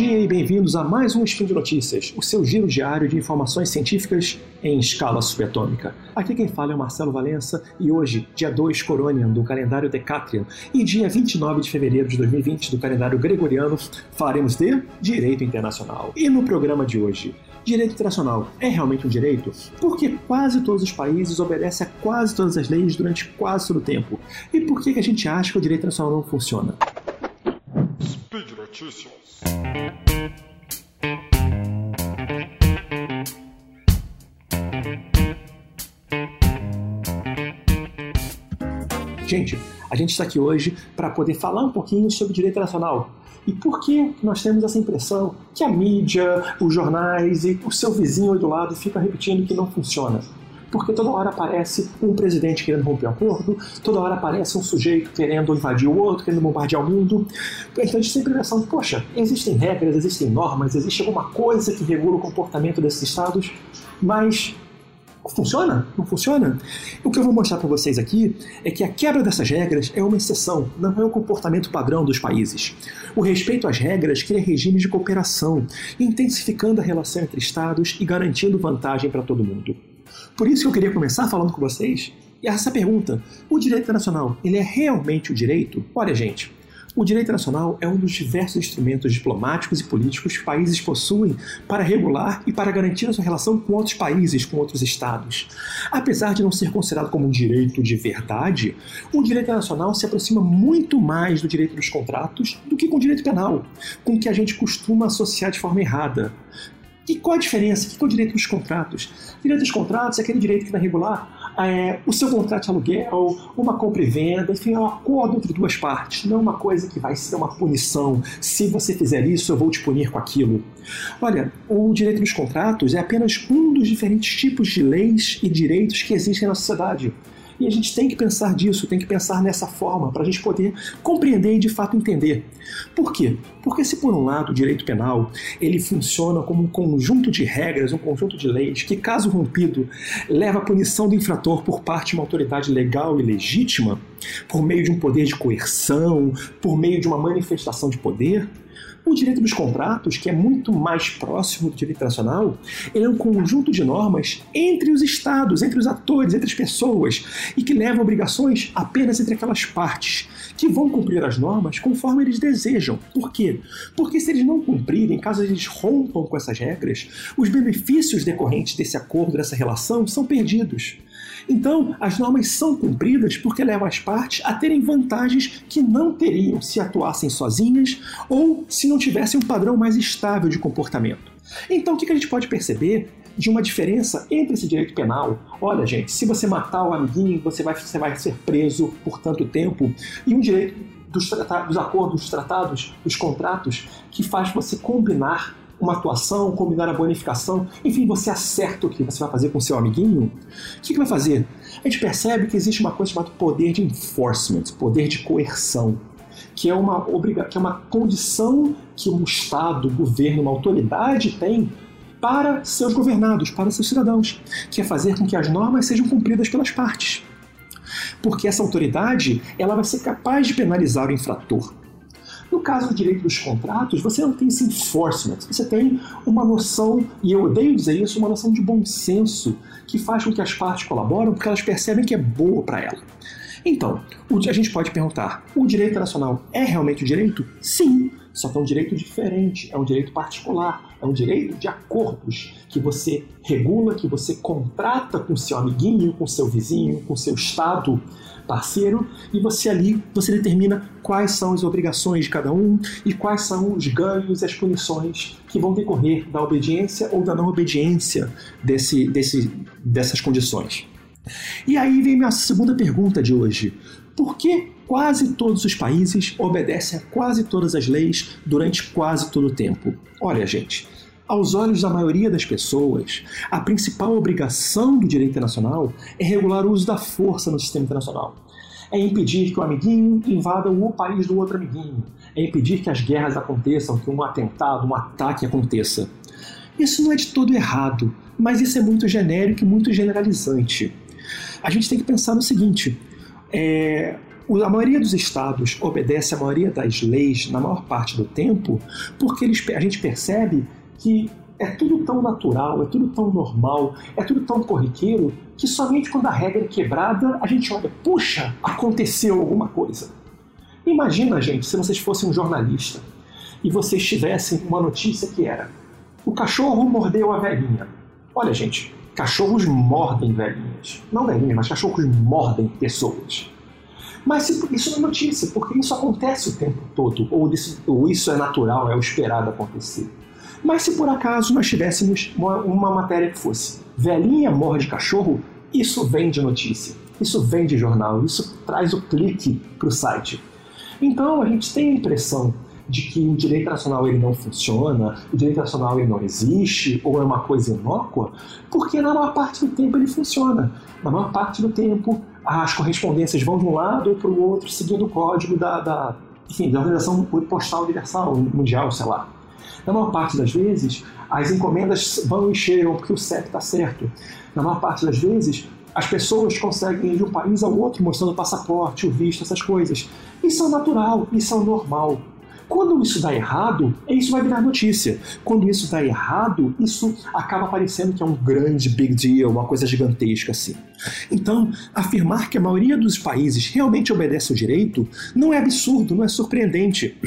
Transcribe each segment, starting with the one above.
dia e bem-vindos a mais um Spin de Notícias, o seu giro diário de informações científicas em escala subatômica. Aqui quem fala é o Marcelo Valença e hoje, dia 2 Coronian do calendário Decatrian e dia 29 de fevereiro de 2020 do calendário Gregoriano, falaremos de Direito Internacional. E no programa de hoje, Direito internacional é realmente um direito? Porque quase todos os países obedecem a quase todas as leis durante quase todo o tempo. E por que a gente acha que o direito internacional não funciona? Speed Notícias. Gente, a gente está aqui hoje para poder falar um pouquinho sobre direito internacional. E por que nós temos essa impressão que a mídia, os jornais e o seu vizinho aí do lado fica repetindo que não funciona? Porque toda hora aparece um presidente querendo romper o acordo, toda hora aparece um sujeito querendo invadir o outro, querendo bombardear o mundo. Então a gente sempre pensa, poxa, existem regras, existem normas, existe alguma coisa que regula o comportamento desses estados, mas Funciona? Não funciona? O que eu vou mostrar para vocês aqui é que a quebra dessas regras é uma exceção, não é o comportamento padrão dos países. O respeito às regras cria regimes de cooperação, intensificando a relação entre Estados e garantindo vantagem para todo mundo. Por isso que eu queria começar falando com vocês essa pergunta: o direito internacional, ele é realmente o direito? Olha, gente, o direito internacional é um dos diversos instrumentos diplomáticos e políticos que países possuem para regular e para garantir a sua relação com outros países, com outros estados. Apesar de não ser considerado como um direito de verdade, o direito internacional se aproxima muito mais do direito dos contratos do que com o direito penal, com que a gente costuma associar de forma errada. E qual a diferença? O que é o direito dos contratos? O direito dos contratos é aquele direito que vai regular é, o seu contrato de aluguel, uma compra e venda, enfim, é um acordo entre duas partes, não uma coisa que vai ser uma punição. Se você fizer isso, eu vou te punir com aquilo. Olha, o direito dos contratos é apenas um dos diferentes tipos de leis e direitos que existem na sociedade. E a gente tem que pensar disso, tem que pensar nessa forma para a gente poder compreender e de fato entender. Por quê? Porque se por um lado o direito penal ele funciona como um conjunto de regras, um conjunto de leis que, caso rompido, leva à punição do infrator por parte de uma autoridade legal e legítima, por meio de um poder de coerção, por meio de uma manifestação de poder, o direito dos contratos, que é muito mais próximo do direito internacional, é um conjunto de normas entre os estados, entre os atores, entre as pessoas, e que levam obrigações apenas entre aquelas partes, que vão cumprir as normas conforme eles desejam. Por quê? Porque se eles não cumprirem, caso eles rompam com essas regras, os benefícios decorrentes desse acordo, dessa relação, são perdidos. Então, as normas são cumpridas porque levam as partes a terem vantagens que não teriam se atuassem sozinhas ou se não tivessem um padrão mais estável de comportamento. Então, o que a gente pode perceber de uma diferença entre esse direito penal. Olha, gente, se você matar o amiguinho, você vai, você vai ser preso por tanto tempo. E um direito dos, tratados, dos acordos, dos tratados, dos contratos, que faz você combinar uma atuação, combinar a bonificação, enfim, você acerta o que você vai fazer com seu amiguinho, o que, que vai fazer? A gente percebe que existe uma coisa chamada poder de enforcement, poder de coerção, que é uma, obriga que é uma condição que um Estado, um governo, uma autoridade tem para seus governados, para seus cidadãos, que é fazer com que as normas sejam cumpridas pelas partes. Porque essa autoridade ela vai ser capaz de penalizar o infrator. No caso do direito dos contratos, você não tem esse enforcement, você tem uma noção, e eu odeio dizer isso, uma noção de bom senso que faz com que as partes colaboram porque elas percebem que é boa para ela. Então, a gente pode perguntar: o direito internacional é realmente o direito? Sim, só que é um direito diferente, é um direito particular, é um direito de acordos que você regula, que você contrata com seu amiguinho, com seu vizinho, com seu estado parceiro e você ali você determina quais são as obrigações de cada um e quais são os ganhos e as punições que vão decorrer da obediência ou da não obediência desse, desse, dessas condições. E aí vem minha segunda pergunta de hoje. Por que quase todos os países obedecem a quase todas as leis durante quase todo o tempo? Olha, gente, aos olhos da maioria das pessoas, a principal obrigação do direito internacional é regular o uso da força no sistema internacional. É impedir que o amiguinho invada o país do outro amiguinho. É impedir que as guerras aconteçam, que um atentado, um ataque aconteça. Isso não é de todo errado, mas isso é muito genérico e muito generalizante. A gente tem que pensar no seguinte: é, a maioria dos estados obedece a maioria das leis na maior parte do tempo porque eles, a gente percebe que é tudo tão natural, é tudo tão normal, é tudo tão corriqueiro que somente quando a regra é quebrada a gente olha, puxa, aconteceu alguma coisa. Imagina, gente, se vocês fossem um jornalista e vocês tivessem uma notícia que era: o cachorro mordeu a velhinha. Olha, gente, cachorros mordem velhinhas. Não velhinhas, mas cachorros mordem pessoas. Mas isso não é notícia, porque isso acontece o tempo todo, ou isso, é natural, é o esperado acontecer. Mas se por acaso nós tivéssemos uma, matéria que fosse velhinha morde cachorro, isso vem de notícia, isso vem de jornal, isso traz o clique para o site. Então a gente tem a impressão de que o direito nacional ele não funciona, o direito nacional ele não existe, ou é uma coisa inócua, porque na maior parte do tempo ele funciona. Na maior parte do tempo, as correspondências vão de um lado ou para o outro, seguindo o código da, da, enfim, da Organização Postal Universal, Mundial, sei lá. Na maior parte das vezes, as encomendas vão e chegam porque o CEP está certo. Na maior parte das vezes, as pessoas conseguem ir de um país ao outro mostrando o passaporte, o visto, essas coisas. Isso é natural, isso é normal. Quando isso dá errado, isso vai virar notícia. Quando isso dá errado, isso acaba parecendo que é um grande big deal, uma coisa gigantesca assim. Então, afirmar que a maioria dos países realmente obedece ao direito não é absurdo, não é surpreendente.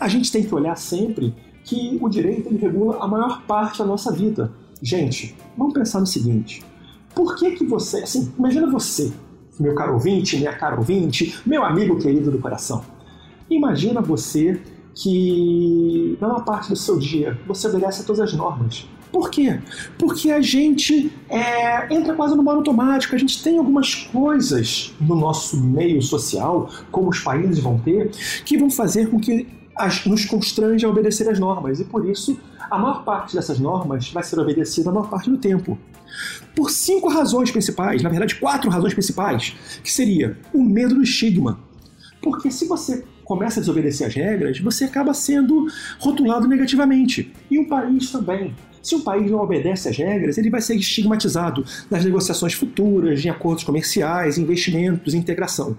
A gente tem que olhar sempre que o direito regula a maior parte da nossa vida. Gente, vamos pensar no seguinte: por que que você, assim, imagina você, meu caro ouvinte, minha cara ouvinte, meu amigo querido do coração. Imagina você que na maior parte do seu dia você obedece a todas as normas. Por quê? Porque a gente é, entra quase no modo automático, a gente tem algumas coisas no nosso meio social, como os países vão ter, que vão fazer com que as, nos constrange a obedecer as normas, e por isso a maior parte dessas normas vai ser obedecida a maior parte do tempo. Por cinco razões principais, na verdade quatro razões principais, que seria o medo do estigma. Porque se você começa a desobedecer as regras, você acaba sendo rotulado negativamente. E um país também. Se um país não obedece às regras, ele vai ser estigmatizado nas negociações futuras, em acordos comerciais, investimentos, integração.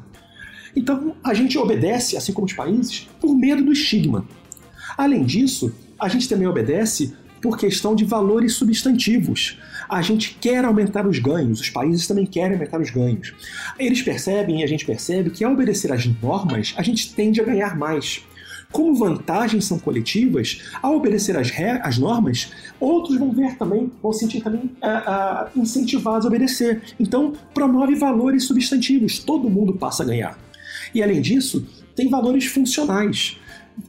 Então, a gente obedece, assim como os países, por medo do estigma. Além disso, a gente também obedece por questão de valores substantivos. A gente quer aumentar os ganhos, os países também querem aumentar os ganhos. Eles percebem e a gente percebe que ao obedecer às normas, a gente tende a ganhar mais. Como vantagens são coletivas, ao obedecer às, às normas, outros vão ver também, vão sentir também uh, incentivados a obedecer. Então, promove valores substantivos, todo mundo passa a ganhar. E além disso, tem valores funcionais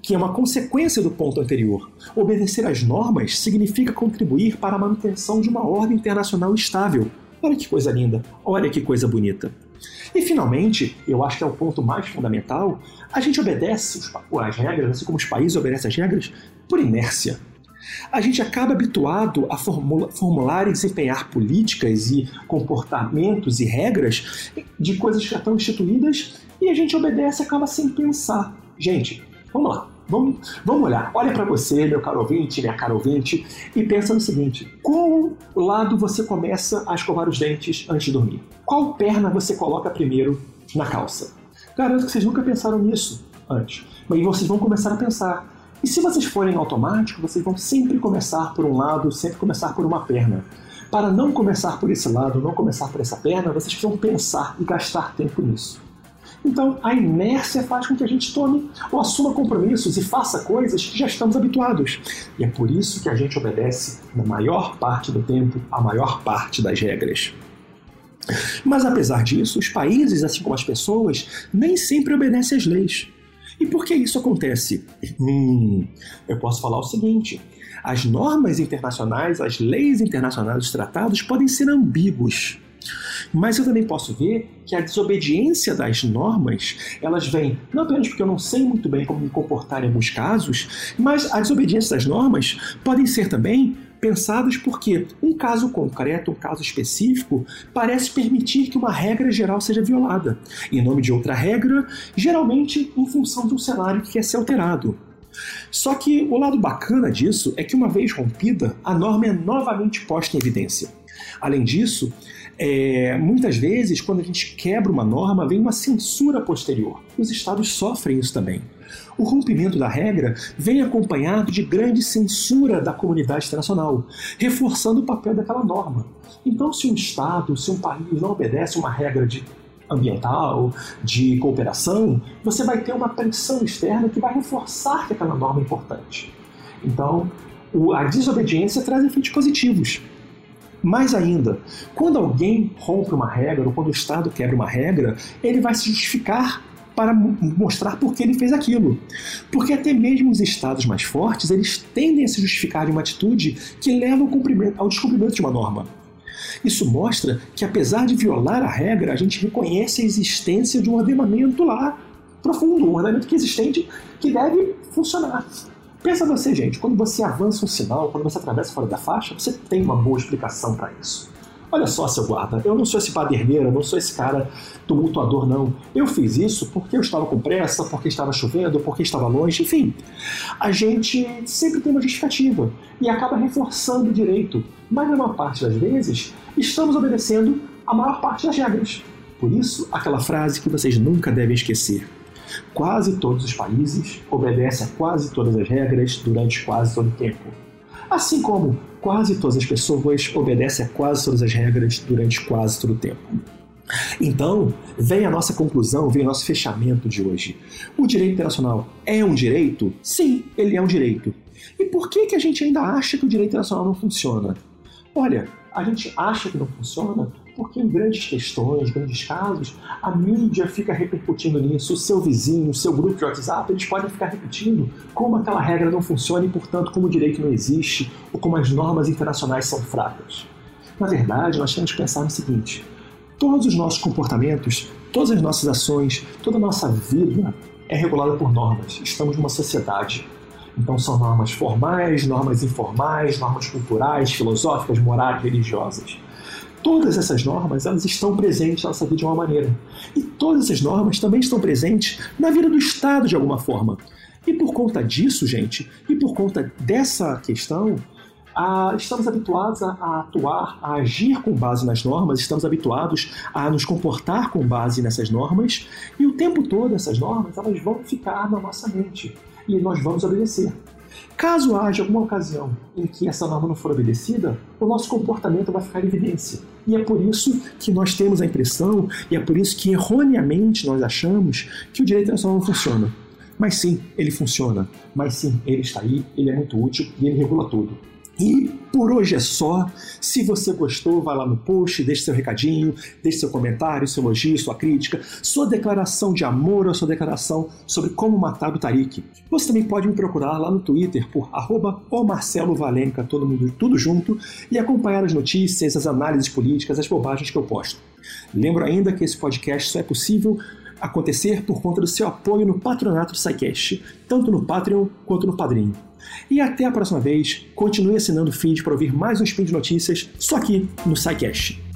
que é uma consequência do ponto anterior. Obedecer às normas significa contribuir para a manutenção de uma ordem internacional estável. Olha que coisa linda, olha que coisa bonita. E finalmente, eu acho que é o ponto mais fundamental, a gente obedece as regras, assim como os países obedecem as regras, por inércia. A gente acaba habituado a formular e desempenhar políticas e comportamentos e regras de coisas que já estão instituídas e a gente obedece acaba sem pensar. Gente, Vamos lá. Vamos, vamos olhar. Olha para você, meu caro ouvinte, minha cara ouvinte, e pensa no seguinte: qual lado você começa a escovar os dentes antes de dormir? Qual perna você coloca primeiro na calça? Garanto que vocês nunca pensaram nisso antes, mas vocês vão começar a pensar. E se vocês forem automático, vocês vão sempre começar por um lado, sempre começar por uma perna. Para não começar por esse lado, não começar por essa perna, vocês precisam pensar e gastar tempo nisso. Então, a inércia faz com que a gente tome ou assuma compromissos e faça coisas que já estamos habituados. E é por isso que a gente obedece, na maior parte do tempo, a maior parte das regras. Mas apesar disso, os países, assim como as pessoas, nem sempre obedecem às leis. E por que isso acontece? Hum, eu posso falar o seguinte: as normas internacionais, as leis internacionais, os tratados podem ser ambíguos. Mas eu também posso ver que a desobediência das normas, elas vêm não apenas porque eu não sei muito bem como me comportar em alguns casos, mas a desobediência das normas podem ser também pensadas porque um caso concreto, um caso específico, parece permitir que uma regra geral seja violada, em nome de outra regra, geralmente em função de um cenário que quer ser alterado. Só que o lado bacana disso é que, uma vez rompida, a norma é novamente posta em evidência. Além disso, é, muitas vezes, quando a gente quebra uma norma, vem uma censura posterior. Os estados sofrem isso também. O rompimento da regra vem acompanhado de grande censura da comunidade internacional, reforçando o papel daquela norma. Então, se um Estado, se um país não obedece uma regra de ambiental, de cooperação, você vai ter uma pressão externa que vai reforçar que aquela norma é importante. Então, a desobediência traz efeitos positivos. Mais ainda, quando alguém rompe uma regra ou quando o Estado quebra uma regra, ele vai se justificar para mostrar por que ele fez aquilo. Porque até mesmo os estados mais fortes, eles tendem a se justificar em uma atitude que leva ao, ao descumprimento de uma norma. Isso mostra que, apesar de violar a regra, a gente reconhece a existência de um ordenamento lá profundo, um ordenamento que existente que deve funcionar. Pensa você, gente, quando você avança um sinal, quando você atravessa fora da faixa, você tem uma boa explicação para isso. Olha só, seu guarda, eu não sou esse baderneiro, não sou esse cara tumultuador, não. Eu fiz isso porque eu estava com pressa, porque estava chovendo, porque estava longe, enfim. A gente sempre tem uma justificativa e acaba reforçando o direito, mas na maior parte das vezes estamos obedecendo a maior parte das regras. Por isso, aquela frase que vocês nunca devem esquecer. Quase todos os países obedecem a quase todas as regras durante quase todo o tempo. Assim como quase todas as pessoas obedecem a quase todas as regras durante quase todo o tempo. Então, vem a nossa conclusão, vem o nosso fechamento de hoje. O direito internacional é um direito? Sim, ele é um direito. E por que, que a gente ainda acha que o direito internacional não funciona? Olha, a gente acha que não funciona porque em grandes questões, grandes casos, a mídia fica repercutindo nisso, o seu vizinho, o seu grupo de WhatsApp, eles podem ficar repetindo como aquela regra não funciona e, portanto, como o direito não existe ou como as normas internacionais são fracas. Na verdade, nós temos que pensar no seguinte: todos os nossos comportamentos, todas as nossas ações, toda a nossa vida é regulada por normas. Estamos numa sociedade. Então são normas formais, normas informais, normas culturais, filosóficas, morais, religiosas. Todas essas normas elas estão presentes na nossa vida de uma maneira. E todas essas normas também estão presentes na vida do Estado de alguma forma. E por conta disso, gente, e por conta dessa questão, ah, estamos habituados a, a, atuar, a agir com base nas normas, estamos habituados a nos comportar com base nessas normas, e o tempo todo essas normas elas vão ficar na nossa mente e nós vamos obedecer. Caso haja alguma ocasião em que essa norma não for obedecida, o nosso comportamento vai ficar em evidência. E é por isso que nós temos a impressão, e é por isso que erroneamente nós achamos que o direito internacional não funciona. Mas sim, ele funciona. Mas sim, ele está aí, ele é muito útil e ele regula tudo. E por hoje é só. Se você gostou, vai lá no post, deixe seu recadinho, deixe seu comentário, seu elogio, sua crítica, sua declaração de amor ou sua declaração sobre como matar o Tariq. Você também pode me procurar lá no Twitter por arroba Valenca, todo mundo tudo junto, e acompanhar as notícias, as análises políticas, as bobagens que eu posto. Lembro ainda que esse podcast só é possível acontecer por conta do seu apoio no patronato do SciCast, tanto no Patreon quanto no Padrinho. E até a próxima vez, continue assinando o feed para ouvir mais um Spin de Notícias, só aqui no SciCast.